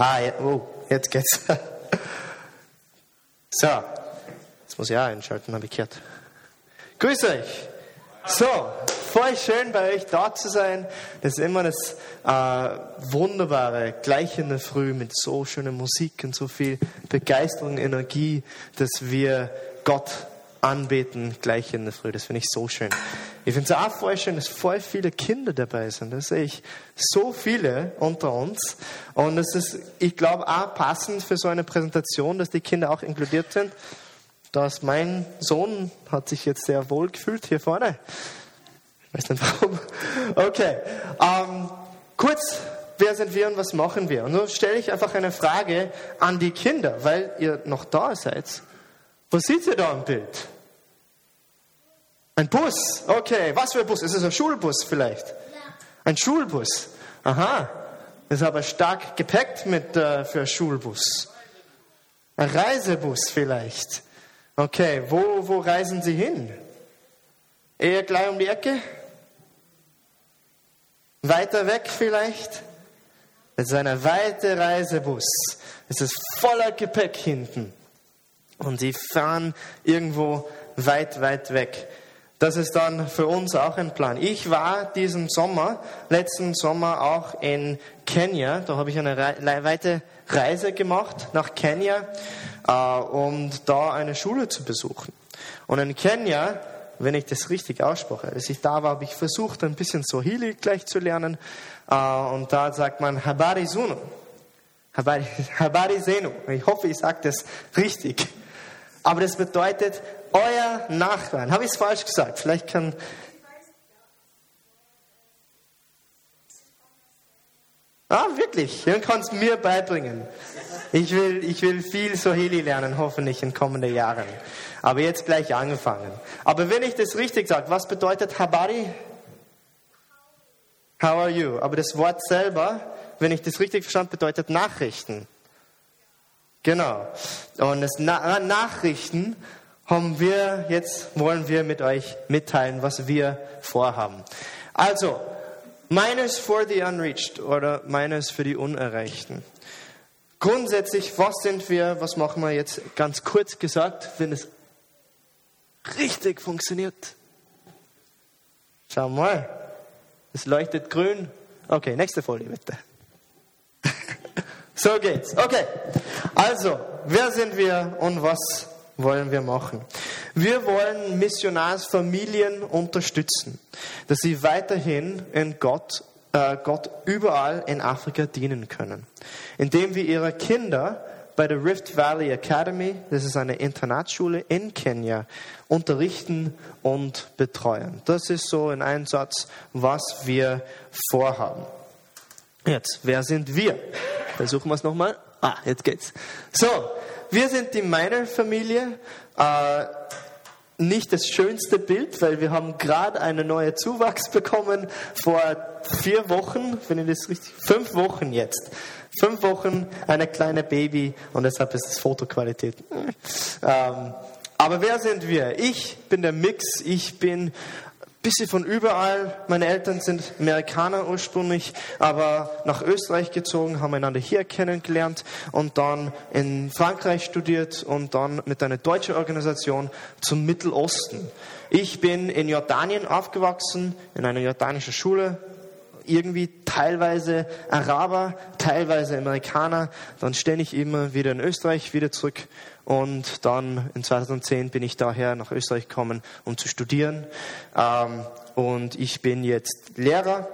Ah, ja, oh, jetzt geht's. So, jetzt muss ich auch einschalten, habe ich gehört. Grüß euch. So, voll schön bei euch da zu sein. Das ist immer das äh, wunderbare, gleich in der Früh mit so schöner Musik und so viel Begeisterung, Energie, dass wir Gott anbeten, gleich in der Früh. Das finde ich so schön. Ich finde es auch voll schön, dass voll viele Kinder dabei sind. Das sehe ich so viele unter uns. Und es ist, ich glaube, auch passend für so eine Präsentation, dass die Kinder auch inkludiert sind. Dass mein Sohn hat sich jetzt sehr wohl gefühlt hier vorne. Ich weiß nicht warum. Okay. Ähm, kurz, wer sind wir und was machen wir? Und so stelle ich einfach eine Frage an die Kinder, weil ihr noch da seid. Was seht ihr da im Bild? Ein Bus. Okay, was für ein Bus? Ist es ein Schulbus vielleicht? Ja. Ein Schulbus. Aha. Ist aber stark gepackt mit äh, für Schulbus. Ein Reisebus vielleicht. Okay, wo, wo reisen Sie hin? Eher gleich um die Ecke? Weiter weg vielleicht? Es ist ein weiter Reisebus. Es ist voller Gepäck hinten. Und sie fahren irgendwo weit, weit weg. Das ist dann für uns auch ein Plan. Ich war diesen Sommer, letzten Sommer auch in Kenia. Da habe ich eine weite Reise gemacht nach Kenia, äh, um da eine Schule zu besuchen. Und in Kenia, wenn ich das richtig ausspreche, als ich da war, habe ich versucht, ein bisschen Swahili gleich zu lernen. Äh, und da sagt man Habari Zunu. Habari, Habari Zenu. Ich hoffe, ich sage das richtig. Aber das bedeutet euer Nachbarn. Habe ich es falsch gesagt? Vielleicht kann. Ah, wirklich? Dann kannst du mir beibringen. Ich will, ich will viel Swahili lernen, hoffentlich in kommenden Jahren. Aber jetzt gleich angefangen. Aber wenn ich das richtig sage, was bedeutet Habari? How are you? Aber das Wort selber, wenn ich das richtig verstanden, bedeutet Nachrichten. Genau. Und das Na Nachrichten haben wir jetzt, wollen wir mit euch mitteilen, was wir vorhaben. Also, meines for the unreached oder meines für die Unerreichten. Grundsätzlich, was sind wir, was machen wir jetzt ganz kurz gesagt, wenn es richtig funktioniert? Schau mal, es leuchtet grün. Okay, nächste Folie bitte. so geht's. Okay, also, wer sind wir und was wollen wir machen. Wir wollen Missionarsfamilien unterstützen, dass sie weiterhin in Gott, äh, Gott überall in Afrika dienen können, indem wir ihre Kinder bei der Rift Valley Academy, das ist eine Internatsschule in Kenia, unterrichten und betreuen. Das ist so in einem Satz, was wir vorhaben. Jetzt, wer sind wir? Versuchen wir es nochmal. Ah, jetzt geht's. So, wir sind die Meiner-Familie. Äh, nicht das schönste Bild, weil wir haben gerade einen neuen Zuwachs bekommen vor vier Wochen, wenn ich das richtig, fünf Wochen jetzt. Fünf Wochen, eine kleine Baby und deshalb ist es Fotoqualität. Ähm, aber wer sind wir? Ich bin der Mix, ich bin bisschen von überall. Meine Eltern sind Amerikaner ursprünglich, aber nach Österreich gezogen, haben einander hier kennengelernt und dann in Frankreich studiert und dann mit einer deutschen Organisation zum Mittelosten. Ich bin in Jordanien aufgewachsen, in einer jordanischen Schule, irgendwie teilweise Araber, teilweise Amerikaner, dann ständig immer wieder in Österreich, wieder zurück und dann in 2010 bin ich daher nach Österreich gekommen, um zu studieren. Ähm, und ich bin jetzt Lehrer.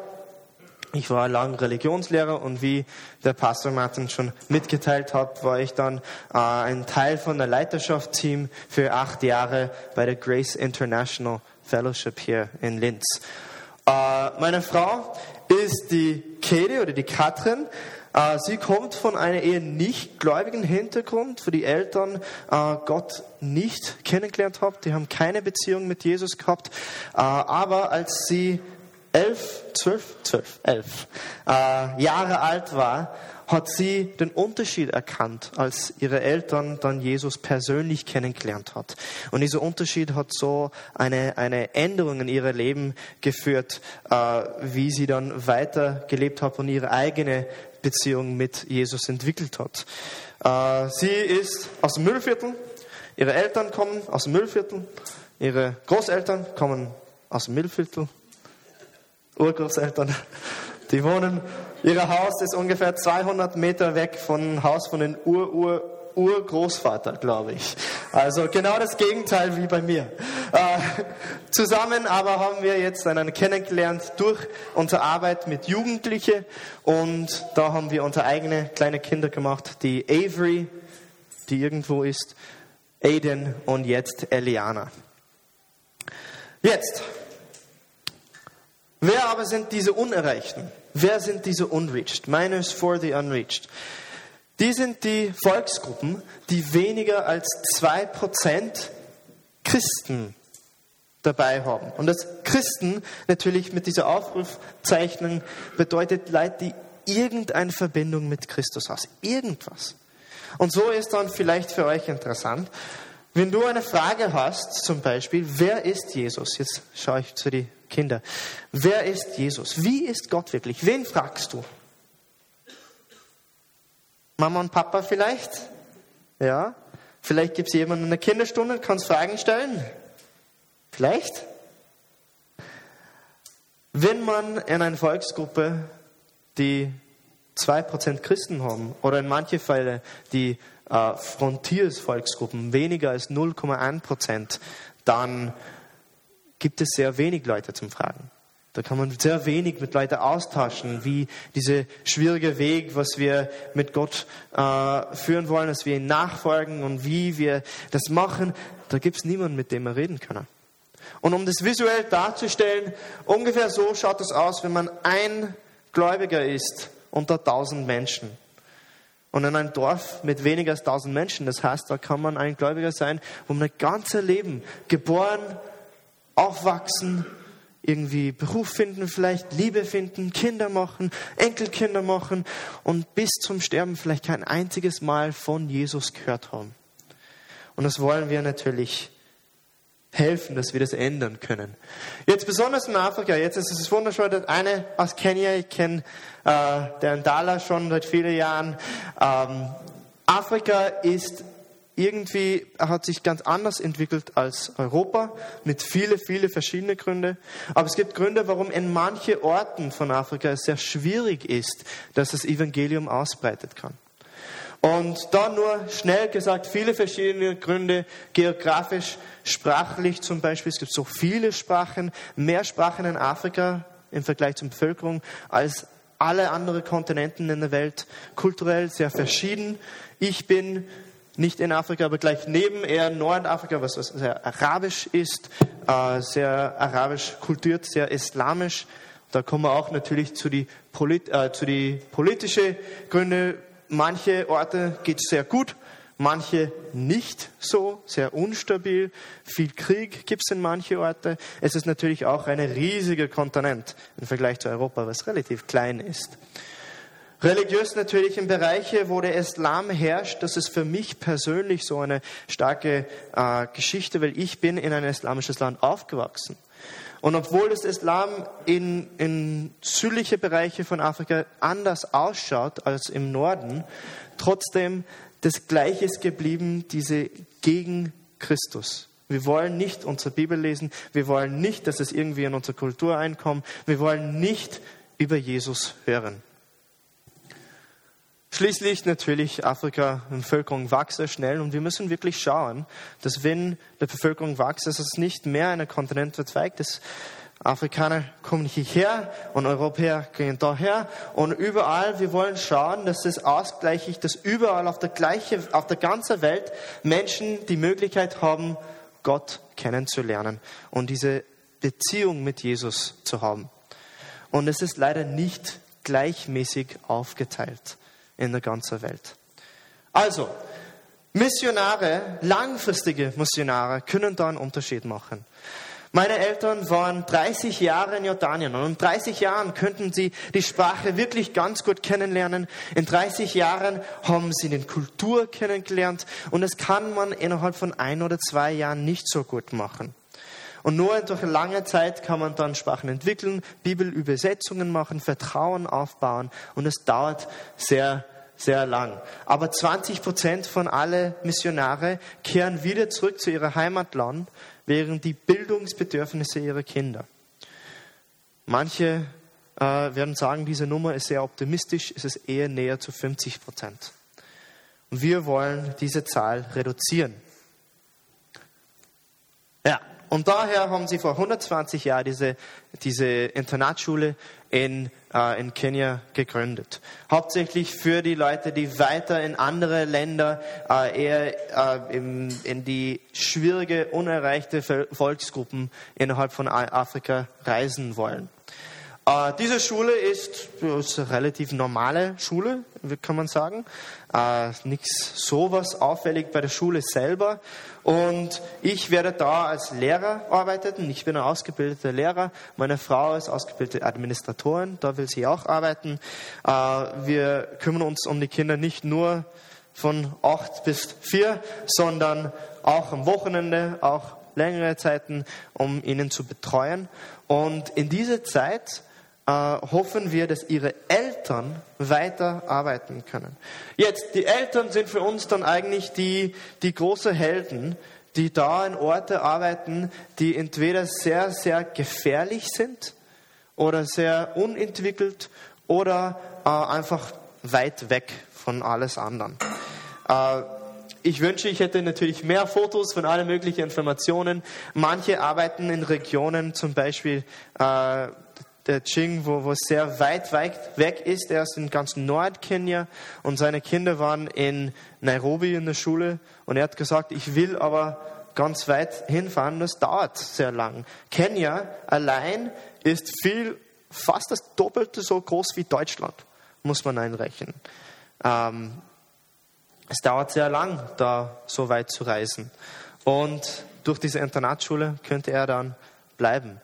Ich war lang Religionslehrer und wie der Pastor Martin schon mitgeteilt hat, war ich dann äh, ein Teil von der Leiterschaftsteam für acht Jahre bei der Grace International Fellowship hier in Linz. Äh, meine Frau ist die Katie oder die Katrin. Äh, sie kommt von einem eher nicht gläubigen Hintergrund, wo die Eltern äh, Gott nicht kennengelernt haben. Die haben keine Beziehung mit Jesus gehabt. Äh, aber als sie elf, zwölf, zwölf, elf äh, Jahre alt war, hat sie den Unterschied erkannt, als ihre Eltern dann Jesus persönlich kennengelernt hat. Und dieser Unterschied hat so eine, eine Änderung in ihr Leben geführt, äh, wie sie dann weiter gelebt hat und ihre eigene Beziehung mit Jesus entwickelt hat. Äh, sie ist aus dem Müllviertel, ihre Eltern kommen aus dem Müllviertel, ihre Großeltern kommen aus dem Müllviertel, Urgroßeltern, die wohnen Ihr Haus ist ungefähr 200 Meter weg vom Haus von den Ur-Ur Urgroßvater, glaube ich. Also genau das Gegenteil wie bei mir. Äh, zusammen aber haben wir jetzt einen kennengelernt durch unsere Arbeit mit Jugendlichen und da haben wir unsere eigene kleine Kinder gemacht, die Avery, die irgendwo ist, Aiden und jetzt Eliana. Jetzt, wer aber sind diese Unerreichten? Wer sind diese Unreached? Miners for the Unreached. Die sind die Volksgruppen, die weniger als 2% Christen dabei haben. Und das Christen natürlich mit dieser Aufrufzeichnung bedeutet Leute, die irgendeine Verbindung mit Christus haben. Irgendwas. Und so ist dann vielleicht für euch interessant, wenn du eine Frage hast, zum Beispiel, wer ist Jesus? Jetzt schaue ich zu die Kinder. Wer ist Jesus? Wie ist Gott wirklich? Wen fragst du? Mama und Papa vielleicht? Ja? Vielleicht gibt es jemanden in der Kinderstunde, kannst Fragen stellen? Vielleicht? Wenn man in einer Volksgruppe, die 2% Christen haben, oder in manchen Fällen die äh, Frontiersvolksgruppen weniger als 0,1%, dann gibt es sehr wenig Leute zum Fragen. Da kann man sehr wenig mit Leuten austauschen, wie dieser schwierige Weg, was wir mit Gott äh, führen wollen, dass wir ihn nachfolgen und wie wir das machen. Da gibt es niemanden, mit dem wir reden können. Und um das visuell darzustellen, ungefähr so schaut es aus, wenn man ein Gläubiger ist unter tausend Menschen. Und in einem Dorf mit weniger als tausend Menschen, das heißt, da kann man ein Gläubiger sein, man ein ganzes Leben geboren, aufwachsen, irgendwie Beruf finden, vielleicht Liebe finden, Kinder machen, Enkelkinder machen und bis zum Sterben vielleicht kein einziges Mal von Jesus gehört haben. Und das wollen wir natürlich helfen, dass wir das ändern können. Jetzt besonders in Afrika, jetzt ist es wunderschön, dass eine aus Kenia, ich kenne äh, der Ndala schon seit vielen Jahren. Ähm, Afrika ist irgendwie hat sich ganz anders entwickelt als Europa, mit viele, viele verschiedene Gründe. Aber es gibt Gründe, warum in manchen Orten von Afrika es sehr schwierig ist, dass das Evangelium ausbreitet kann. Und da nur schnell gesagt, viele verschiedene Gründe, geografisch, sprachlich zum Beispiel. Es gibt so viele Sprachen, mehr Sprachen in Afrika im Vergleich zur Bevölkerung als alle anderen Kontinenten in der Welt. Kulturell sehr verschieden. Ich bin nicht in Afrika, aber gleich neben, eher Nordafrika, was sehr arabisch ist, äh, sehr arabisch kultiert, sehr islamisch. Da kommen wir auch natürlich zu die, Polit äh, zu die politische Gründe. Manche Orte geht es sehr gut, manche nicht so, sehr unstabil. Viel Krieg gibt es in manche Orte. Es ist natürlich auch ein riesiger Kontinent im Vergleich zu Europa, was relativ klein ist. Religiös natürlich in Bereiche, wo der Islam herrscht, das ist für mich persönlich so eine starke äh, Geschichte, weil ich bin in ein islamisches Land aufgewachsen. Und obwohl das Islam in, in südliche Bereiche von Afrika anders ausschaut als im Norden, trotzdem das Gleiche ist geblieben, diese gegen Christus. Wir wollen nicht unsere Bibel lesen, wir wollen nicht, dass es irgendwie in unsere Kultur einkommt, wir wollen nicht über Jesus hören. Schließlich natürlich Afrika, die Bevölkerung wächst sehr schnell und wir müssen wirklich schauen, dass wenn die Bevölkerung wächst, dass es nicht mehr ein Kontinent verzweigt ist. Afrikaner kommen hierher und Europäer gehen daher und überall, wir wollen schauen, dass es ausgleichlich, dass überall auf der, gleiche, auf der ganzen Welt Menschen die Möglichkeit haben, Gott kennenzulernen und diese Beziehung mit Jesus zu haben. Und es ist leider nicht gleichmäßig aufgeteilt in der ganzen Welt. Also, Missionare, langfristige Missionare können da einen Unterschied machen. Meine Eltern waren 30 Jahre in Jordanien und in 30 Jahren könnten sie die Sprache wirklich ganz gut kennenlernen. In 30 Jahren haben sie die Kultur kennengelernt und das kann man innerhalb von ein oder zwei Jahren nicht so gut machen. Und nur durch lange Zeit kann man dann Sprachen entwickeln, Bibelübersetzungen machen, Vertrauen aufbauen und es dauert sehr sehr lang. Aber 20 Prozent von alle Missionare kehren wieder zurück zu ihrer Heimatland während die Bildungsbedürfnisse ihrer Kinder. Manche äh, werden sagen, diese Nummer ist sehr optimistisch, es ist eher näher zu 50 Prozent. Und wir wollen diese Zahl reduzieren. Ja, und daher haben sie vor 120 Jahren diese, diese Internatsschule in, äh, in Kenia gegründet. Hauptsächlich für die Leute, die weiter in andere Länder äh, eher äh, in, in die schwierige, unerreichte Volksgruppen innerhalb von Afrika reisen wollen. Äh, diese Schule ist, ist, eine relativ normale Schule, kann man sagen. Äh, Nichts sowas auffällig bei der Schule selber. Und ich werde da als Lehrer arbeiten. Ich bin ein ausgebildeter Lehrer. Meine Frau ist ausgebildete Administratorin. Da will sie auch arbeiten. Äh, wir kümmern uns um die Kinder nicht nur von acht bis vier, sondern auch am Wochenende, auch längere Zeiten, um ihnen zu betreuen. Und in dieser Zeit äh, hoffen wir, dass ihre Eltern weiter arbeiten können. Jetzt, die Eltern sind für uns dann eigentlich die, die große Helden, die da in Orte arbeiten, die entweder sehr, sehr gefährlich sind oder sehr unentwickelt oder äh, einfach weit weg von alles anderen. Äh, ich wünsche, ich hätte natürlich mehr Fotos von allen möglichen Informationen. Manche arbeiten in Regionen, zum Beispiel äh, der Ching, wo, wo sehr weit, weit weg ist. Er ist in ganz Nordkenia und seine Kinder waren in Nairobi in der Schule und er hat gesagt, ich will aber ganz weit hinfahren, das dauert sehr lang. Kenia allein ist viel, fast das Doppelte so groß wie Deutschland, muss man einrechnen. Ähm, es dauert sehr lang, da so weit zu reisen. Und durch diese Internatsschule könnte er dann bleiben.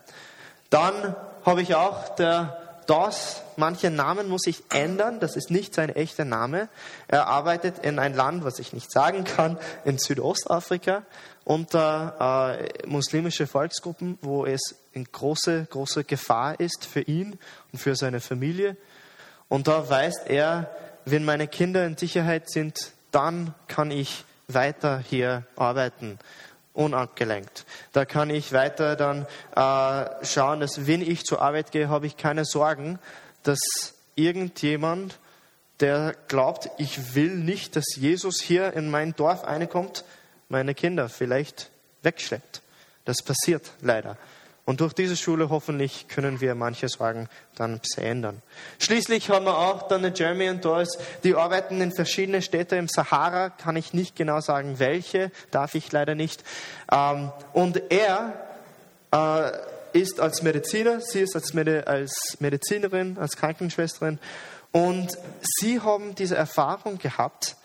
Dann habe ich auch der DOS, manche Namen muss ich ändern, das ist nicht sein echter Name. Er arbeitet in ein Land, was ich nicht sagen kann, in Südostafrika unter äh, muslimische Volksgruppen, wo es in große, große Gefahr ist für ihn und für seine Familie. Und da weiß er, wenn meine Kinder in Sicherheit sind, dann kann ich weiter hier arbeiten unabgelenkt. Da kann ich weiter dann äh, schauen, dass wenn ich zur Arbeit gehe, habe ich keine Sorgen, dass irgendjemand, der glaubt, ich will nicht, dass Jesus hier in mein Dorf einkommt, meine Kinder vielleicht wegschleppt. Das passiert leider. Und durch diese Schule hoffentlich können wir manche Sorgen dann ändern. Schließlich haben wir auch dann Jeremy und Doris, die arbeiten in verschiedenen Städten im Sahara, kann ich nicht genau sagen, welche, darf ich leider nicht. Ähm, und er äh, ist als Mediziner, sie ist als, Medizinerin, als Krankenschwesterin und sie haben diese Erfahrung gehabt,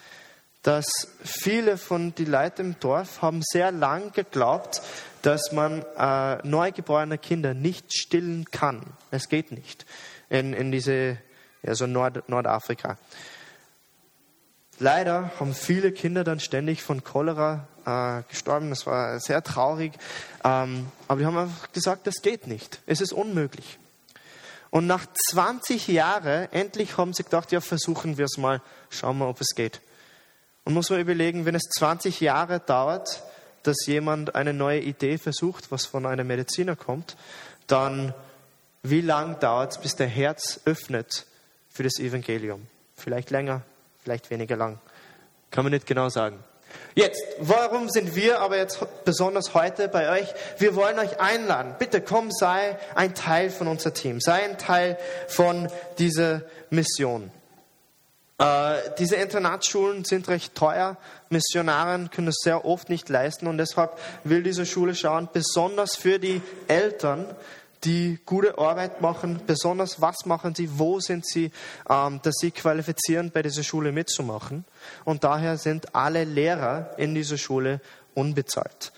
dass viele von den Leuten im Dorf haben sehr lang geglaubt, dass man äh, neugeborene Kinder nicht stillen kann. Es geht nicht in, in diese, also Nord, Nordafrika. Leider haben viele Kinder dann ständig von Cholera äh, gestorben. Das war sehr traurig. Ähm, aber die haben einfach gesagt, das geht nicht. Es ist unmöglich. Und nach 20 Jahren endlich haben sie gedacht, ja, versuchen wir es mal, schauen wir, ob es geht. Und muss man überlegen, wenn es 20 Jahre dauert, dass jemand eine neue Idee versucht, was von einem Mediziner kommt, dann wie lang dauert es, bis der Herz öffnet für das Evangelium? Vielleicht länger, vielleicht weniger lang. Kann man nicht genau sagen. Jetzt, warum sind wir aber jetzt besonders heute bei euch? Wir wollen euch einladen. Bitte komm, sei ein Teil von unser Team. Sei ein Teil von dieser Mission. Äh, diese Internatsschulen sind recht teuer. Missionaren können es sehr oft nicht leisten und deshalb will diese Schule schauen, besonders für die Eltern, die gute Arbeit machen, besonders was machen sie, wo sind sie, ähm, dass sie qualifizieren, bei dieser Schule mitzumachen. Und daher sind alle Lehrer in dieser Schule unbezahlt.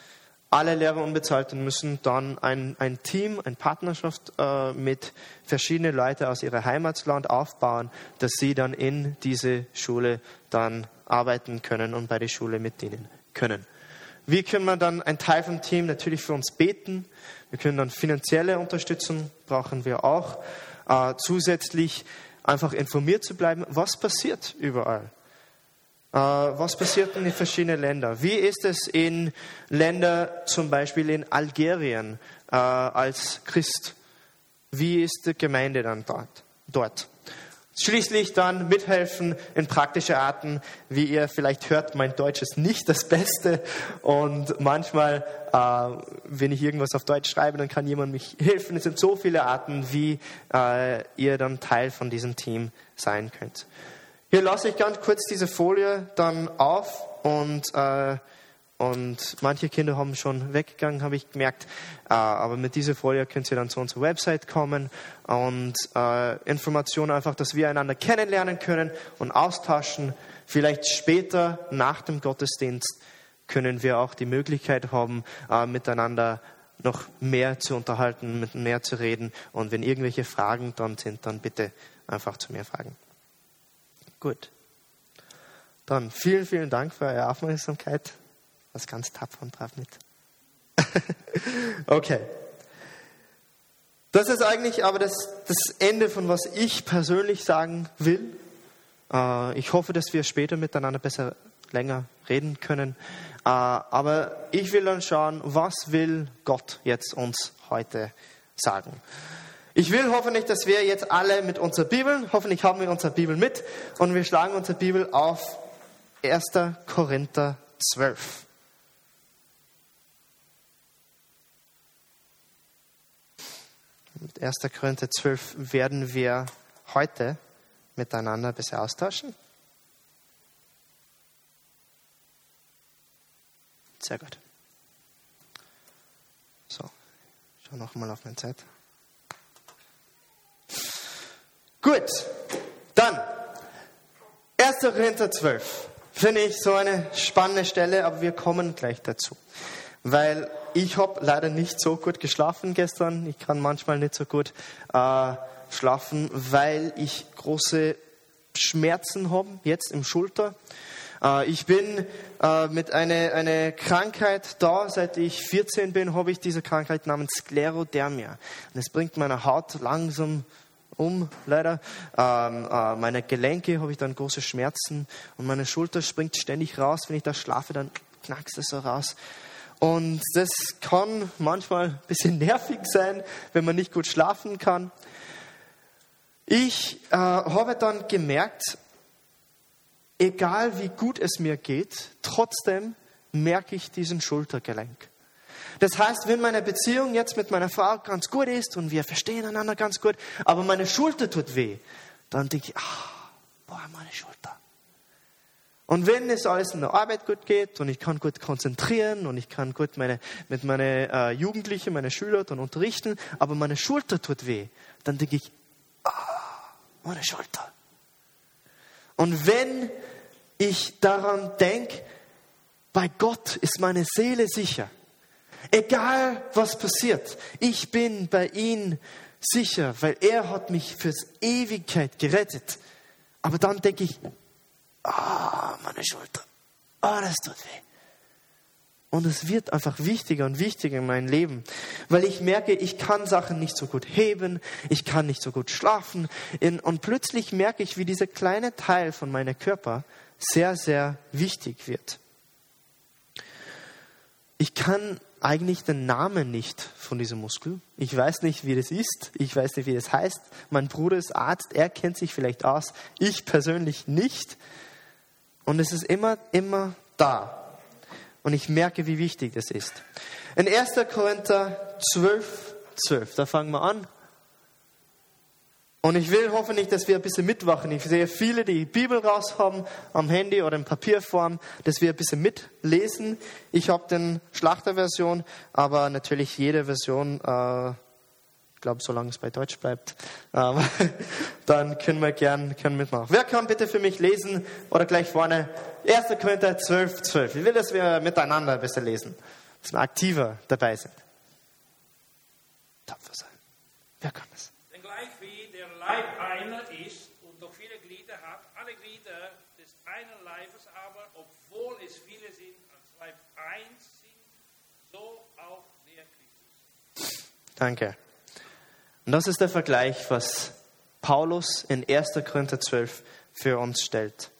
Alle Lehrer unbezahlt und müssen dann ein, ein Team, eine Partnerschaft äh, mit verschiedenen Leuten aus ihrem Heimatland aufbauen, dass sie dann in diese Schule dann arbeiten können und bei der Schule mitdienen können. Wie können wir dann ein Teil vom Team natürlich für uns beten? Wir können dann finanzielle Unterstützung brauchen wir auch. Äh, zusätzlich einfach informiert zu bleiben, was passiert überall. Äh, was passiert in den verschiedenen Ländern? Wie ist es in Ländern, zum Beispiel in Algerien, äh, als Christ? Wie ist die Gemeinde dann dort? Schließlich dann mithelfen in praktische Arten. Wie ihr vielleicht hört, mein Deutsch ist nicht das Beste. Und manchmal, äh, wenn ich irgendwas auf Deutsch schreibe, dann kann jemand mich helfen. Es sind so viele Arten, wie ihr dann Teil von diesem Team sein könnt. Hier lasse ich ganz kurz diese Folie dann auf und, äh, und manche Kinder haben schon weggegangen, habe ich gemerkt. Äh, aber mit dieser Folie könnt ihr dann zu unserer Website kommen und äh, Informationen einfach, dass wir einander kennenlernen können und austauschen. Vielleicht später nach dem Gottesdienst können wir auch die Möglichkeit haben, äh, miteinander noch mehr zu unterhalten, mit mehr zu reden. Und wenn irgendwelche Fragen dann sind, dann bitte einfach zu mir fragen. Gut. Dann vielen, vielen Dank für eure Aufmerksamkeit. Was ganz tapfer und brav mit. okay. Das ist eigentlich aber das, das Ende von was ich persönlich sagen will. Äh, ich hoffe, dass wir später miteinander besser länger reden können. Äh, aber ich will dann schauen, was will Gott jetzt uns heute sagen. Ich will hoffentlich, dass wir jetzt alle mit unserer Bibel, hoffentlich haben wir unsere Bibel mit und wir schlagen unsere Bibel auf 1. Korinther 12. Mit 1. Korinther 12 werden wir heute miteinander ein bisschen austauschen. Sehr gut. So, ich schaue nochmal auf meine Zeit. Gut, dann 1. Korinther 12. Finde ich so eine spannende Stelle, aber wir kommen gleich dazu. Weil ich habe leider nicht so gut geschlafen gestern. Ich kann manchmal nicht so gut äh, schlafen, weil ich große Schmerzen habe, jetzt im Schulter. Äh, ich bin äh, mit einer eine Krankheit da, seit ich 14 bin, habe ich diese Krankheit namens Sklerodermia. Und es bringt meine Haut langsam um, leider. Ähm, äh, meine Gelenke habe ich dann große Schmerzen und meine Schulter springt ständig raus. Wenn ich da schlafe, dann knackst es so raus. Und das kann manchmal ein bisschen nervig sein, wenn man nicht gut schlafen kann. Ich äh, habe dann gemerkt, egal wie gut es mir geht, trotzdem merke ich diesen Schultergelenk. Das heißt, wenn meine Beziehung jetzt mit meiner Frau ganz gut ist und wir verstehen einander ganz gut, aber meine Schulter tut weh, dann denke ich, ah, boah, meine Schulter. Und wenn es alles in der Arbeit gut geht und ich kann gut konzentrieren und ich kann gut meine, mit meinen äh, Jugendlichen, meine Schüler dann unterrichten, aber meine Schulter tut weh, dann denke ich, ah, meine Schulter. Und wenn ich daran denke, bei Gott ist meine Seele sicher, Egal was passiert, ich bin bei ihm sicher, weil er hat mich fürs Ewigkeit gerettet. Aber dann denke ich, ah, oh, meine Schulter, ah, oh, das tut weh. Und es wird einfach wichtiger und wichtiger in meinem Leben, weil ich merke, ich kann Sachen nicht so gut heben, ich kann nicht so gut schlafen. Und plötzlich merke ich, wie dieser kleine Teil von meinem Körper sehr, sehr wichtig wird. Ich kann eigentlich den Namen nicht von diesem Muskel. Ich weiß nicht, wie das ist. Ich weiß nicht, wie das heißt. Mein Bruder ist Arzt. Er kennt sich vielleicht aus. Ich persönlich nicht. Und es ist immer, immer da. Und ich merke, wie wichtig das ist. In 1. Korinther 12, 12, da fangen wir an. Und ich will hoffentlich, dass wir ein bisschen mitwachen. Ich sehe viele, die, die Bibel raus haben, am Handy oder in Papierform, dass wir ein bisschen mitlesen. Ich habe den Schlachterversion, aber natürlich jede Version, äh, ich glaube, solange es bei Deutsch bleibt, äh, dann können wir gern können mitmachen. Wer kann bitte für mich lesen oder gleich vorne 1. Korinther 12, 12. Ich will, dass wir miteinander ein bisschen lesen. unterstützen, aktiver dabei sind. Tapfer sein. Wer kann das? Denn gleich wie der Leib einer ist und doch viele Glieder hat, alle Glieder des einen Leibes aber, obwohl es viele sind, als Leib eins sind, so auch der Christus. Danke. Und das ist der Vergleich, was Paulus in 1. Korinther 12 für uns stellt.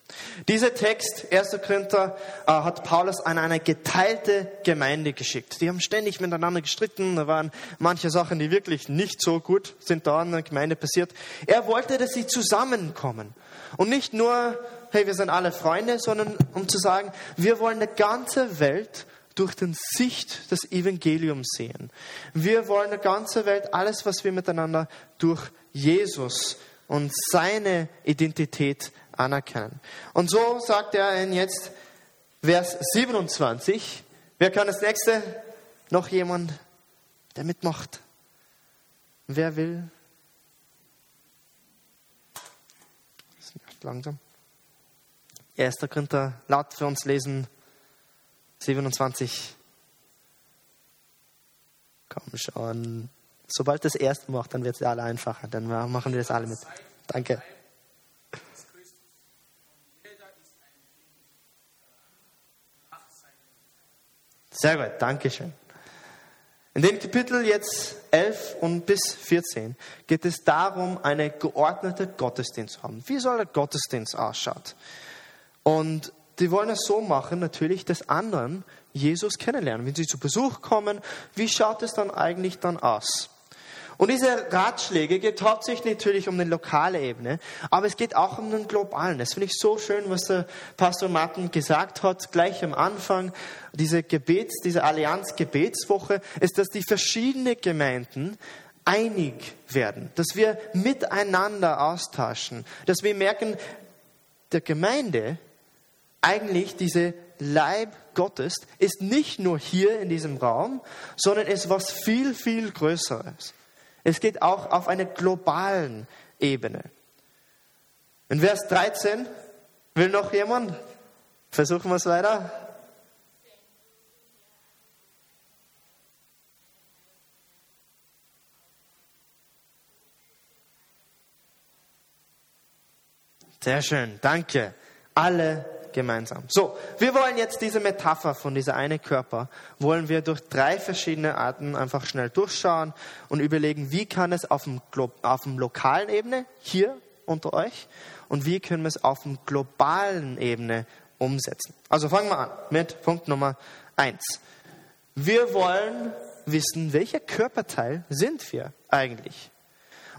Dieser Text, 1. Korinther, äh, hat Paulus an eine geteilte Gemeinde geschickt. Die haben ständig miteinander gestritten. Da waren manche Sachen, die wirklich nicht so gut sind da in der Gemeinde passiert. Er wollte, dass sie zusammenkommen. Und nicht nur, hey, wir sind alle Freunde, sondern um zu sagen, wir wollen eine ganze Welt durch den Sicht des Evangeliums sehen. Wir wollen eine ganze Welt, alles, was wir miteinander durch Jesus und seine Identität anerkennen. Und so sagt er in jetzt Vers 27, wer kann das nächste? Noch jemand, der mitmacht? Wer will? Langsam. 1. Korinther laut für uns lesen, 27. Komm schon. Sobald das erste macht, dann wird es alle einfacher. Dann machen wir das alle mit. Danke. Sehr gut, danke schön. In dem Kapitel jetzt 11 und bis 14 geht es darum, eine geordnete Gottesdienst zu haben. Wie soll der Gottesdienst ausschauen? Und die wollen es so machen, natürlich, dass anderen Jesus kennenlernen. Wenn sie zu Besuch kommen, wie schaut es dann eigentlich dann aus? Und diese Ratschläge geht hauptsächlich natürlich um eine lokale Ebene, aber es geht auch um den globalen. Das finde ich so schön, was der Pastor Martin gesagt hat, gleich am Anfang diese Gebets, diese Allianz-Gebetswoche, ist, dass die verschiedenen Gemeinden einig werden, dass wir miteinander austauschen, dass wir merken, der Gemeinde eigentlich diese Leib Gottes ist nicht nur hier in diesem Raum, sondern ist was viel, viel Größeres. Es geht auch auf einer globalen Ebene. In Vers 13 will noch jemand? Versuchen wir es weiter. Sehr schön, danke. Alle gemeinsam. So, wir wollen jetzt diese Metapher von dieser eine Körper, wollen wir durch drei verschiedene Arten einfach schnell durchschauen und überlegen, wie kann es auf dem, auf dem lokalen Ebene hier unter euch und wie können wir es auf dem globalen Ebene umsetzen. Also fangen wir an mit Punkt Nummer eins. Wir wollen wissen, welcher Körperteil sind wir eigentlich?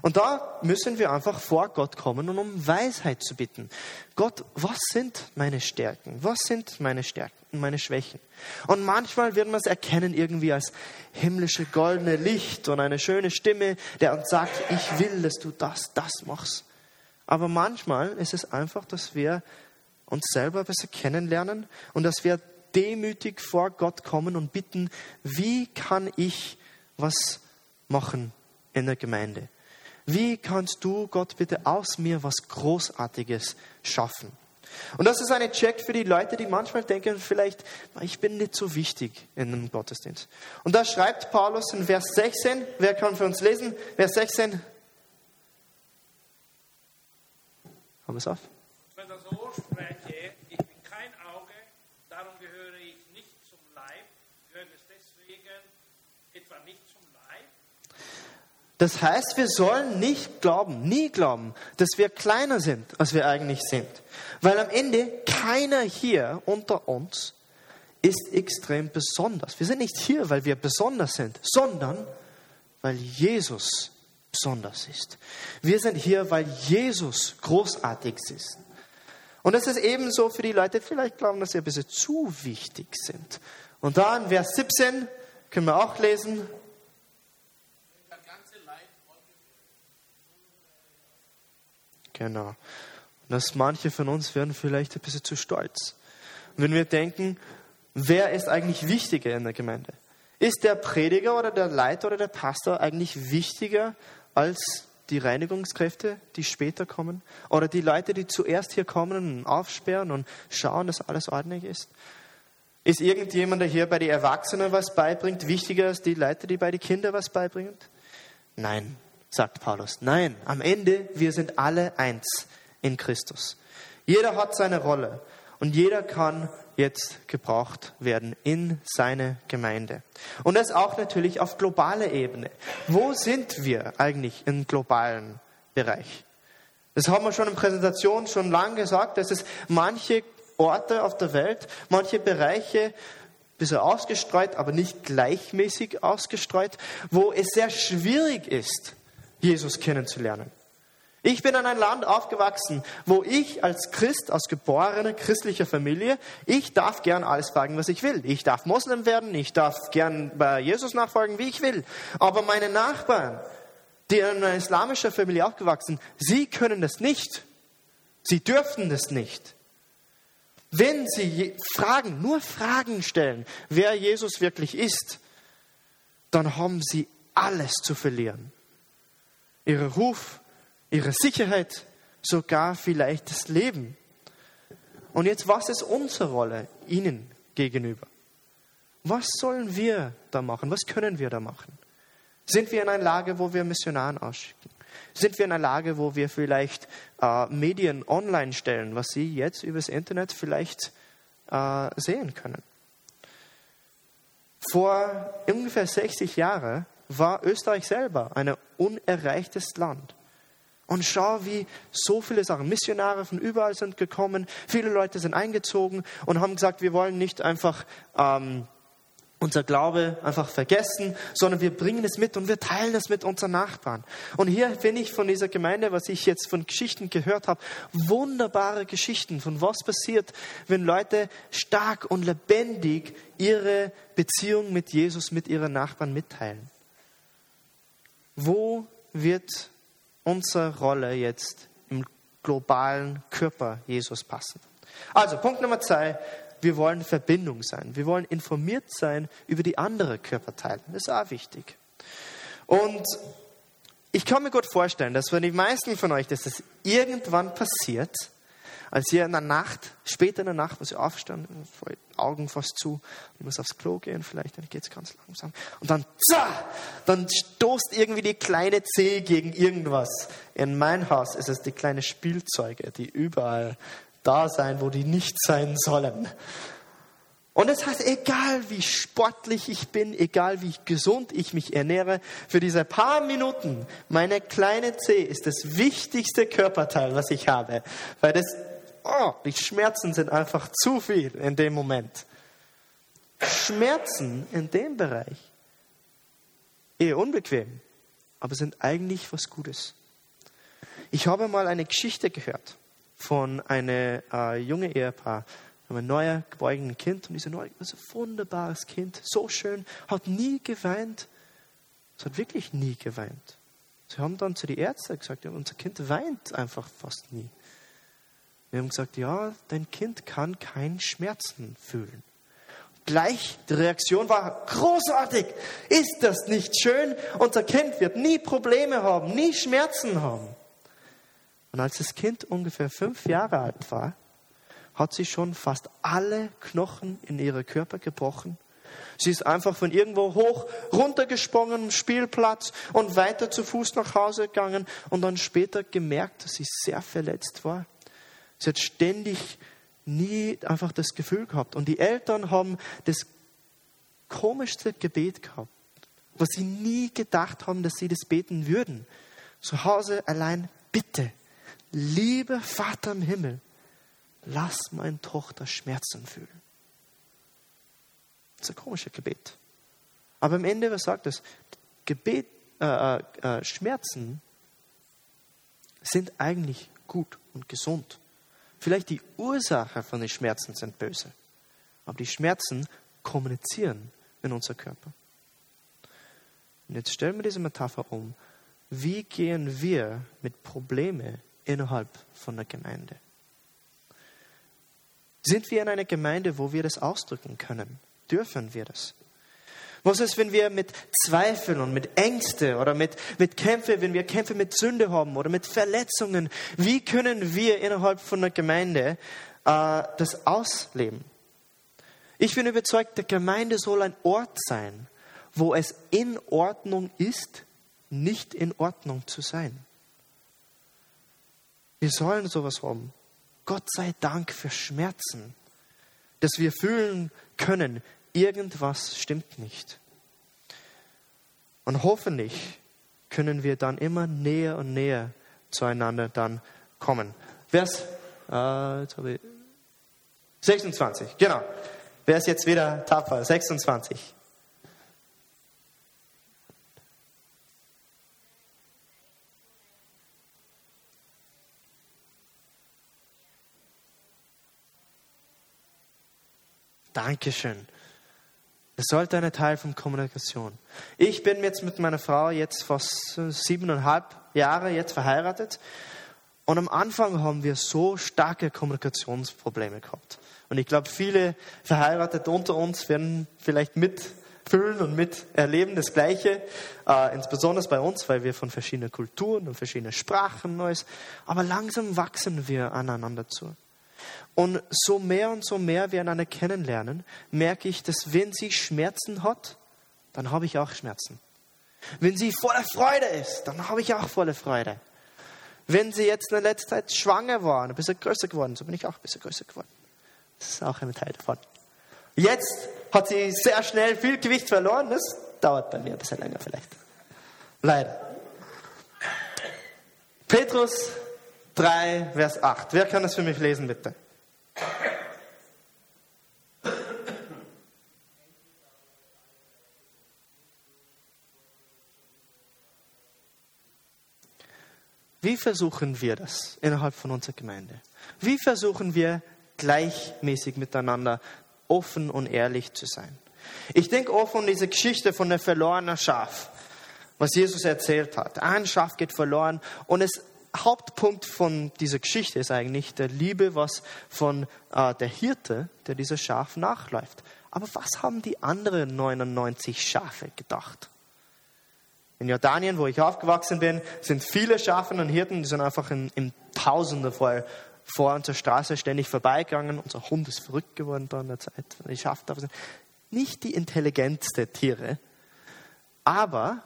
Und da müssen wir einfach vor Gott kommen und um Weisheit zu bitten. Gott, was sind meine Stärken? Was sind meine Stärken und meine Schwächen? Und manchmal wird man es erkennen irgendwie als himmlische goldene Licht und eine schöne Stimme, der uns sagt, ich will, dass du das, das machst. Aber manchmal ist es einfach, dass wir uns selber besser kennenlernen und dass wir demütig vor Gott kommen und bitten, wie kann ich was machen in der Gemeinde? Wie kannst du, Gott, bitte aus mir was Großartiges schaffen? Und das ist eine Check für die Leute, die manchmal denken, vielleicht, ich bin nicht so wichtig in einem Gottesdienst. Und da schreibt Paulus in Vers 16, wer kann für uns lesen? Vers 16. Haben wir es auf? Wenn das Ohr spreche, ich bin kein Auge, darum gehöre ich nicht zum Leib, gehöre es deswegen etwa nicht das heißt, wir sollen nicht glauben, nie glauben, dass wir kleiner sind, als wir eigentlich sind. Weil am Ende keiner hier unter uns ist extrem besonders. Wir sind nicht hier, weil wir besonders sind, sondern weil Jesus besonders ist. Wir sind hier, weil Jesus großartig ist. Und das ist ebenso für die Leute, die vielleicht glauben, dass sie ein bisschen zu wichtig sind. Und da in Vers 17 können wir auch lesen, Genau. Und dass manche von uns werden vielleicht ein bisschen zu stolz. wenn wir denken, wer ist eigentlich wichtiger in der Gemeinde? Ist der Prediger oder der Leiter oder der Pastor eigentlich wichtiger als die Reinigungskräfte, die später kommen? Oder die Leute, die zuerst hier kommen und aufsperren und schauen, dass alles ordentlich ist? Ist irgendjemand, der hier bei den Erwachsenen was beibringt, wichtiger als die Leute, die bei den Kindern was beibringen? Nein, sagt Paulus. Nein, am Ende, wir sind alle eins in Christus. Jeder hat seine Rolle und jeder kann jetzt gebraucht werden in seine Gemeinde. Und das auch natürlich auf globaler Ebene. Wo sind wir eigentlich im globalen Bereich? Das haben wir schon in Präsentation schon lange gesagt, dass es manche Orte auf der Welt, manche Bereiche ein bisschen ausgestreut, aber nicht gleichmäßig ausgestreut, wo es sehr schwierig ist, Jesus kennenzulernen. Ich bin in ein Land aufgewachsen, wo ich als Christ, aus geborener christlicher Familie, ich darf gern alles fragen, was ich will. Ich darf Moslem werden, ich darf gern bei Jesus nachfolgen, wie ich will. Aber meine Nachbarn, die in einer islamischen Familie aufgewachsen, sie können das nicht. Sie dürfen das nicht. Wenn sie Fragen, nur Fragen stellen, wer Jesus wirklich ist, dann haben sie alles zu verlieren. Ihre Ruf, ihre Sicherheit, sogar vielleicht das Leben. Und jetzt, was ist unsere Rolle ihnen gegenüber? Was sollen wir da machen? Was können wir da machen? Sind wir in einer Lage, wo wir Missionaren ausschicken? Sind wir in einer Lage, wo wir vielleicht äh, Medien online stellen, was Sie jetzt übers Internet vielleicht äh, sehen können? Vor ungefähr 60 Jahren war Österreich selber ein unerreichtes Land. Und schau, wie so viele Sachen, Missionare von überall sind gekommen, viele Leute sind eingezogen und haben gesagt, wir wollen nicht einfach ähm, unser Glaube einfach vergessen, sondern wir bringen es mit und wir teilen es mit unseren Nachbarn. Und hier finde ich von dieser Gemeinde, was ich jetzt von Geschichten gehört habe, wunderbare Geschichten von was passiert, wenn Leute stark und lebendig ihre Beziehung mit Jesus, mit ihren Nachbarn mitteilen. Wo wird unsere Rolle jetzt im globalen Körper Jesus passen? Also Punkt Nummer zwei, wir wollen Verbindung sein. Wir wollen informiert sein über die anderen Körperteile. Das ist auch wichtig. Und ich kann mir gut vorstellen, dass für die meisten von euch, dass das irgendwann passiert, als ihr in der Nacht, später in der Nacht, muss ihr aufstehen, Augen fast zu, ich muss aufs Klo gehen, vielleicht, dann geht es ganz langsam. Und dann, za, dann stoßt irgendwie die kleine Zehe gegen irgendwas. In mein Haus ist es die kleine Spielzeuge, die überall da sein, wo die nicht sein sollen. Und das heißt, egal wie sportlich ich bin, egal wie gesund ich mich ernähre, für diese paar Minuten, meine kleine Zehe ist das wichtigste Körperteil, was ich habe. Weil das, oh, die Schmerzen sind einfach zu viel in dem Moment. Schmerzen in dem Bereich, eher unbequem, aber sind eigentlich was Gutes. Ich habe mal eine Geschichte gehört von einem äh, jungen Ehepaar, ein neuer geborenes Kind und dieser neue, also wunderbares Kind, so schön, hat nie geweint. Es hat wirklich nie geweint. Sie haben dann zu den Ärzten gesagt, ja, unser Kind weint einfach fast nie. Wir haben gesagt, ja, dein Kind kann keinen Schmerzen fühlen. Gleich, die Reaktion war großartig. Ist das nicht schön? Unser Kind wird nie Probleme haben, nie Schmerzen haben. Und als das Kind ungefähr fünf Jahre alt war, hat sie schon fast alle Knochen in ihrem Körper gebrochen. Sie ist einfach von irgendwo hoch runtergesprungen Spielplatz und weiter zu Fuß nach Hause gegangen und dann später gemerkt, dass sie sehr verletzt war. Sie hat ständig nie einfach das Gefühl gehabt. Und die Eltern haben das komischste Gebet gehabt, was sie nie gedacht haben, dass sie das beten würden. Zu Hause allein, bitte, lieber Vater im Himmel, lass meine Tochter Schmerzen fühlen. Das ist ein komisches Gebet. Aber am Ende, was sagt es? Gebet, äh, äh, äh, Schmerzen sind eigentlich gut und gesund. Vielleicht die Ursache von den Schmerzen sind böse, aber die Schmerzen kommunizieren in unser Körper. Und jetzt stellen wir diese Metapher um. Wie gehen wir mit Problemen innerhalb von der Gemeinde? Sind wir in einer Gemeinde, wo wir das ausdrücken können? Dürfen wir das? Was ist, wenn wir mit Zweifeln und mit Ängste oder mit, mit Kämpfe, wenn wir Kämpfe mit Sünde haben oder mit Verletzungen, wie können wir innerhalb von der Gemeinde äh, das ausleben? Ich bin überzeugt, der Gemeinde soll ein Ort sein, wo es in Ordnung ist, nicht in Ordnung zu sein. Wir sollen sowas haben. Gott sei Dank für Schmerzen, dass wir fühlen können, irgendwas stimmt nicht. Und hoffentlich können wir dann immer näher und näher zueinander dann kommen. Vers äh, jetzt habe ich 26, genau. Wer ist jetzt wieder tapfer? 26. Dankeschön. Es sollte ein Teil von Kommunikation. Ich bin jetzt mit meiner Frau jetzt fast siebeneinhalb Jahre jetzt verheiratet. Und am Anfang haben wir so starke Kommunikationsprobleme gehabt. Und ich glaube, viele Verheiratete unter uns werden vielleicht mitfühlen und miterleben das Gleiche, äh, insbesondere bei uns, weil wir von verschiedenen Kulturen und verschiedenen Sprachen neues. Aber langsam wachsen wir aneinander zu. Und so mehr und so mehr wir einander kennenlernen, merke ich, dass wenn sie Schmerzen hat, dann habe ich auch Schmerzen. Wenn sie voller Freude ist, dann habe ich auch volle Freude. Wenn sie jetzt in der letzten Zeit schwanger war und ein bisschen größer geworden, so bin ich auch ein bisschen größer geworden. Das ist auch ein Teil davon. Jetzt hat sie sehr schnell viel Gewicht verloren. Das dauert bei mir ein bisschen länger vielleicht. Leider. Petrus 3, Vers 8. Wer kann das für mich lesen, bitte? Wie versuchen wir das innerhalb von unserer Gemeinde? Wie versuchen wir gleichmäßig miteinander offen und ehrlich zu sein? Ich denke oft an diese Geschichte von der verlorenen Schaf, was Jesus erzählt hat. Ein Schaf geht verloren und es Hauptpunkt von dieser Geschichte ist eigentlich der Liebe, was von äh, der Hirte, der dieser Schaf nachläuft. Aber was haben die anderen 99 Schafe gedacht? In Jordanien, wo ich aufgewachsen bin, sind viele Schafe und Hirten, die sind einfach in, in Tausende voll vor unserer Straße ständig vorbeigegangen. Unser Hund ist verrückt geworden da in der Zeit, die Schafe da sind. Nicht die intelligenteste Tiere, aber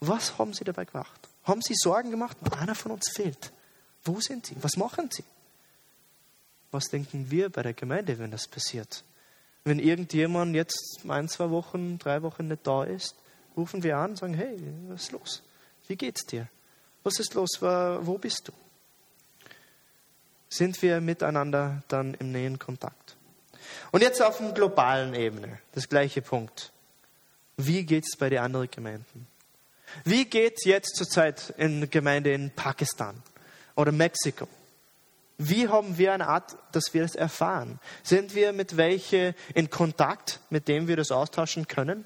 was haben sie dabei gemacht? Haben sie Sorgen gemacht? Einer von uns fehlt. Wo sind sie? Was machen sie? Was denken wir bei der Gemeinde, wenn das passiert? Wenn irgendjemand jetzt ein, zwei Wochen, drei Wochen nicht da ist, rufen wir an und sagen, hey, was ist los? Wie geht's dir? Was ist los? Wo bist du? Sind wir miteinander dann im nähen Kontakt? Und jetzt auf der globalen Ebene, das gleiche Punkt. Wie geht es bei den anderen Gemeinden? Wie geht jetzt zurzeit in Gemeinde in Pakistan oder Mexiko? Wie haben wir eine Art, dass wir das erfahren? Sind wir mit welche in Kontakt, mit dem wir das austauschen können?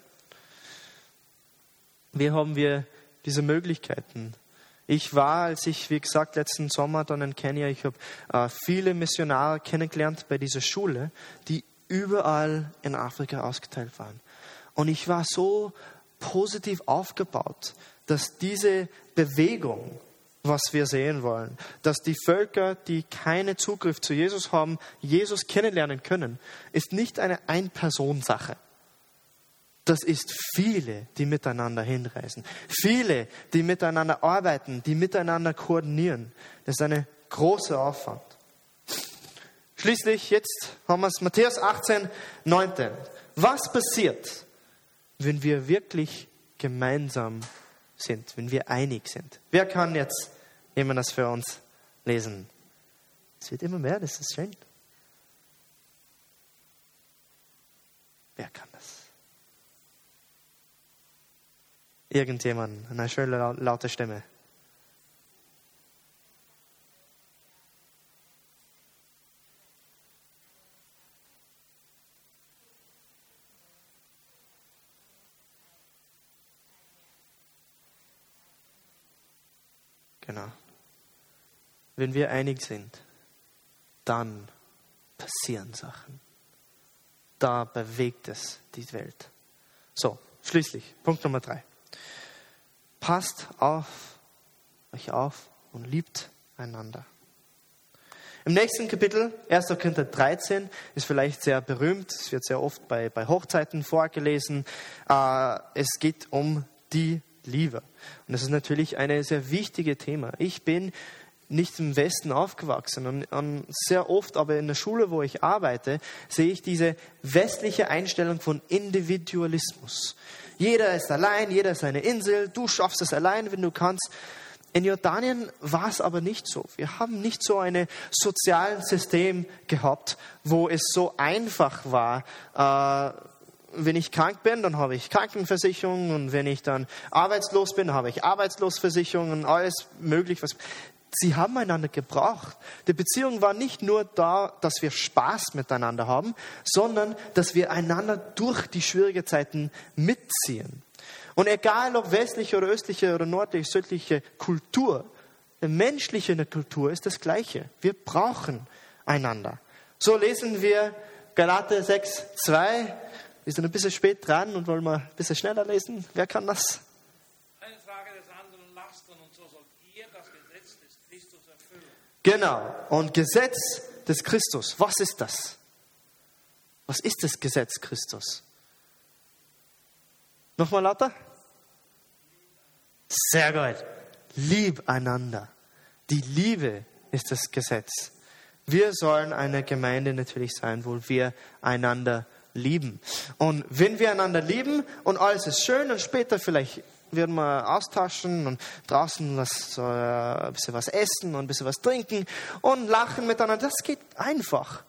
Wie haben wir diese Möglichkeiten? Ich war, als ich, wie gesagt, letzten Sommer dann in Kenia, ich habe äh, viele Missionare kennengelernt bei dieser Schule, die überall in Afrika ausgeteilt waren. Und ich war so positiv aufgebaut, dass diese Bewegung, was wir sehen wollen, dass die Völker, die keinen Zugriff zu Jesus haben, Jesus kennenlernen können, ist nicht eine Ein-Person-Sache. Das ist viele, die miteinander hinreisen. Viele, die miteinander arbeiten, die miteinander koordinieren. Das ist eine große Aufwand. Schließlich, jetzt haben wir es, Matthäus 18, 19. Was passiert, wenn wir wirklich gemeinsam sind, wenn wir einig sind. Wer kann jetzt jemand das für uns lesen? Es wird immer mehr, das ist schön. Wer kann das? Irgendjemand, eine schöne laute Stimme. Genau. Wenn wir einig sind, dann passieren Sachen. Da bewegt es die Welt. So, schließlich, Punkt Nummer drei. Passt auf euch auf und liebt einander. Im nächsten Kapitel, 1. Korinther 13, ist vielleicht sehr berühmt, es wird sehr oft bei, bei Hochzeiten vorgelesen. Äh, es geht um die Liebe. Und das ist natürlich ein sehr wichtiges Thema. Ich bin nicht im Westen aufgewachsen und, und sehr oft aber in der Schule, wo ich arbeite, sehe ich diese westliche Einstellung von Individualismus. Jeder ist allein, jeder ist eine Insel, du schaffst es allein, wenn du kannst. In Jordanien war es aber nicht so. Wir haben nicht so ein soziales System gehabt, wo es so einfach war, äh, wenn ich krank bin, dann habe ich Krankenversicherung und wenn ich dann arbeitslos bin, habe ich Arbeitslosversicherung und alles möglich. Was Sie haben einander gebraucht. Die Beziehung war nicht nur da, dass wir Spaß miteinander haben, sondern dass wir einander durch die schwierigen Zeiten mitziehen. Und egal ob westliche oder östliche oder nördliche, südliche Kultur, menschliche Kultur ist das Gleiche. Wir brauchen einander. So lesen wir Galater 6, 2. Wir sind ein bisschen spät dran und wollen mal ein bisschen schneller lesen. Wer kann das? Eine Frage des anderen Lasten und so sollt ihr das Gesetz des Christus erfüllen. Genau. Und Gesetz des Christus, was ist das? Was ist das Gesetz Christus? Nochmal lauter? Sehr gut. Lieb einander. Die Liebe ist das Gesetz. Wir sollen eine Gemeinde natürlich sein, wo wir einander lieben. Und wenn wir einander lieben und alles ist schön und später vielleicht werden wir austauschen und draußen was, äh, ein bisschen was essen und ein bisschen was trinken und lachen miteinander, das geht einfach.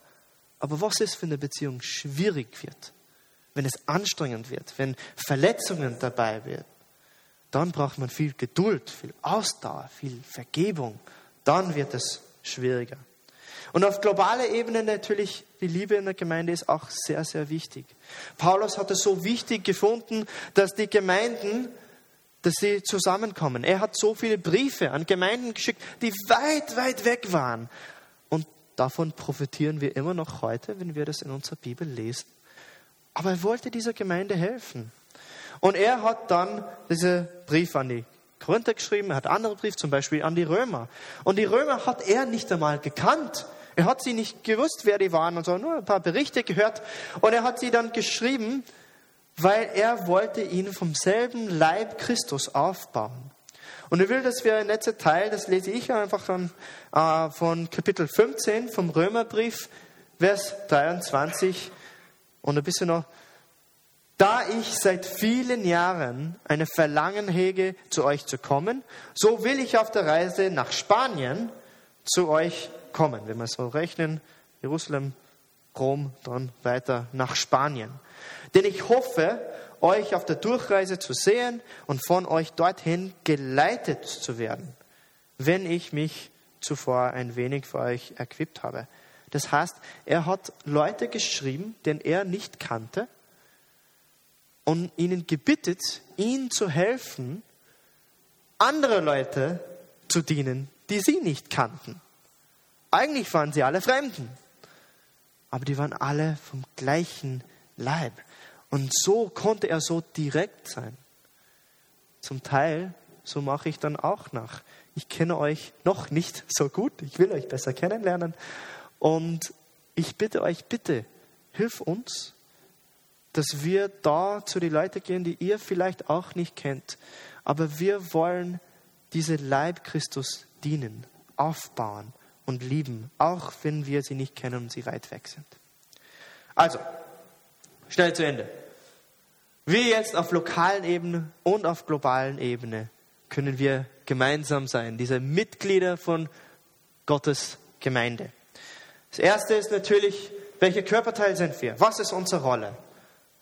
Aber was ist, wenn eine Beziehung schwierig wird? Wenn es anstrengend wird, wenn Verletzungen dabei werden? Dann braucht man viel Geduld, viel Ausdauer, viel Vergebung. Dann wird es schwieriger. Und auf globaler Ebene natürlich, die Liebe in der Gemeinde ist auch sehr, sehr wichtig. Paulus hat es so wichtig gefunden, dass die Gemeinden, dass sie zusammenkommen. Er hat so viele Briefe an Gemeinden geschickt, die weit, weit weg waren. Und davon profitieren wir immer noch heute, wenn wir das in unserer Bibel lesen. Aber er wollte dieser Gemeinde helfen. Und er hat dann diese Brief an die Korinther geschrieben, er hat andere Briefe, zum Beispiel an die Römer. Und die Römer hat er nicht einmal gekannt. Er hat sie nicht gewusst, wer die waren und so, nur ein paar Berichte gehört. Und er hat sie dann geschrieben, weil er wollte ihnen vom selben Leib Christus aufbauen. Und er will, dass wir in letzter Teil, das lese ich einfach von, äh, von Kapitel 15 vom Römerbrief, Vers 23 und ein bisschen noch. Da ich seit vielen Jahren eine Verlangen hege, zu euch zu kommen, so will ich auf der Reise nach Spanien zu euch kommen. Wenn wir so rechnen, Jerusalem, Rom, dann weiter nach Spanien. Denn ich hoffe, euch auf der Durchreise zu sehen und von euch dorthin geleitet zu werden, wenn ich mich zuvor ein wenig für euch equipt habe. Das heißt, er hat Leute geschrieben, den er nicht kannte, und ihnen gebittet, ihnen zu helfen, andere Leute zu dienen, die sie nicht kannten. Eigentlich waren sie alle Fremden, aber die waren alle vom gleichen Leib. Und so konnte er so direkt sein. Zum Teil, so mache ich dann auch nach. Ich kenne euch noch nicht so gut, ich will euch besser kennenlernen. Und ich bitte euch, bitte, hilf uns, dass wir da zu den Leuten gehen, die ihr vielleicht auch nicht kennt. Aber wir wollen diese Leib Christus dienen, aufbauen und lieben, auch wenn wir sie nicht kennen und sie weit weg sind. Also, schnell zu Ende. Wir jetzt auf lokalen Ebene und auf globalen Ebene können wir gemeinsam sein, diese Mitglieder von Gottes Gemeinde. Das erste ist natürlich, welcher Körperteil sind wir? Was ist unsere Rolle?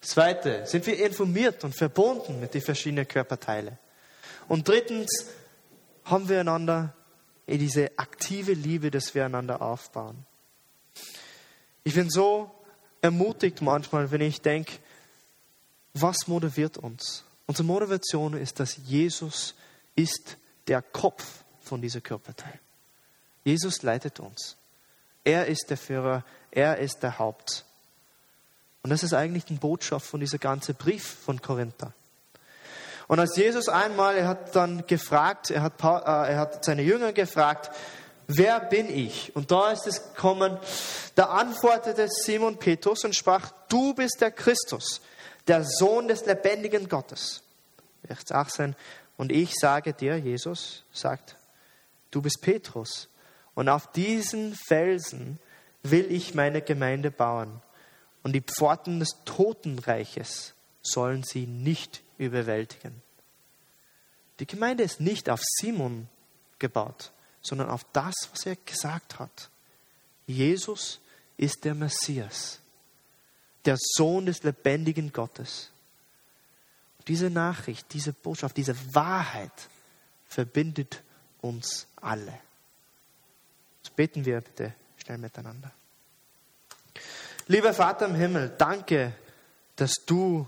Zweite, sind wir informiert und verbunden mit den verschiedenen Körperteilen? Und drittens, haben wir einander diese aktive Liebe, dass wir einander aufbauen. Ich bin so ermutigt manchmal, wenn ich denke, was motiviert uns? Unsere Motivation ist, dass Jesus ist der Kopf von dieser Körperteil. Jesus leitet uns. Er ist der Führer, er ist der Haupt. Und das ist eigentlich die Botschaft von dieser ganzen Brief von Korinther. Und als Jesus einmal, er hat dann gefragt, er hat, äh, er hat seine Jünger gefragt, wer bin ich? Und da ist es gekommen, da antwortete Simon Petrus und sprach, du bist der Christus, der Sohn des lebendigen Gottes. Vers 18, und ich sage dir, Jesus sagt, du bist Petrus. Und auf diesen Felsen will ich meine Gemeinde bauen. Und die Pforten des Totenreiches sollen sie nicht überwältigen. Die Gemeinde ist nicht auf Simon gebaut, sondern auf das, was er gesagt hat. Jesus ist der Messias, der Sohn des lebendigen Gottes. Diese Nachricht, diese Botschaft, diese Wahrheit verbindet uns alle. Jetzt beten wir bitte schnell miteinander. Lieber Vater im Himmel, danke, dass du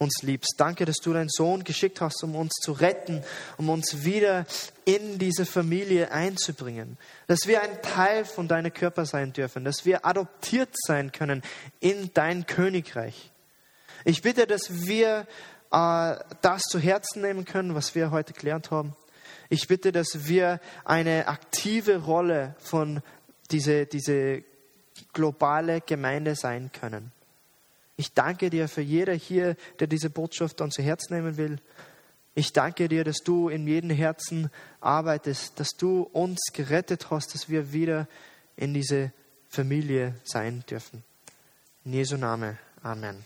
uns liebst. Danke, dass du deinen Sohn geschickt hast, um uns zu retten, um uns wieder in diese Familie einzubringen. Dass wir ein Teil von deinem Körper sein dürfen, dass wir adoptiert sein können in dein Königreich. Ich bitte, dass wir äh, das zu Herzen nehmen können, was wir heute gelernt haben. Ich bitte, dass wir eine aktive Rolle von diese, diese globale Gemeinde sein können. Ich danke dir für jeder hier, der diese Botschaft dann zu Herzen nehmen will. Ich danke dir, dass du in jedem Herzen arbeitest, dass du uns gerettet hast, dass wir wieder in diese Familie sein dürfen. In Jesu Name. Amen.